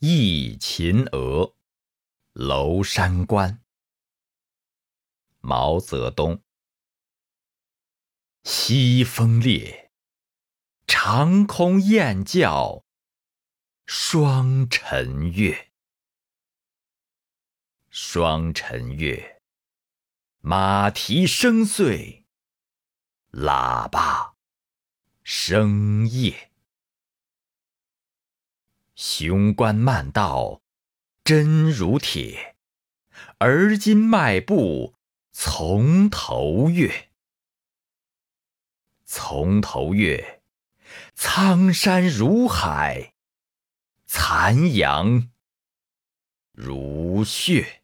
忆秦娥，娄山关。毛泽东。西风烈，长空雁叫霜晨月。霜晨月，马蹄声碎，喇叭声夜。雄关漫道真如铁，而今迈步从头越。从头越，苍山如海，残阳如血。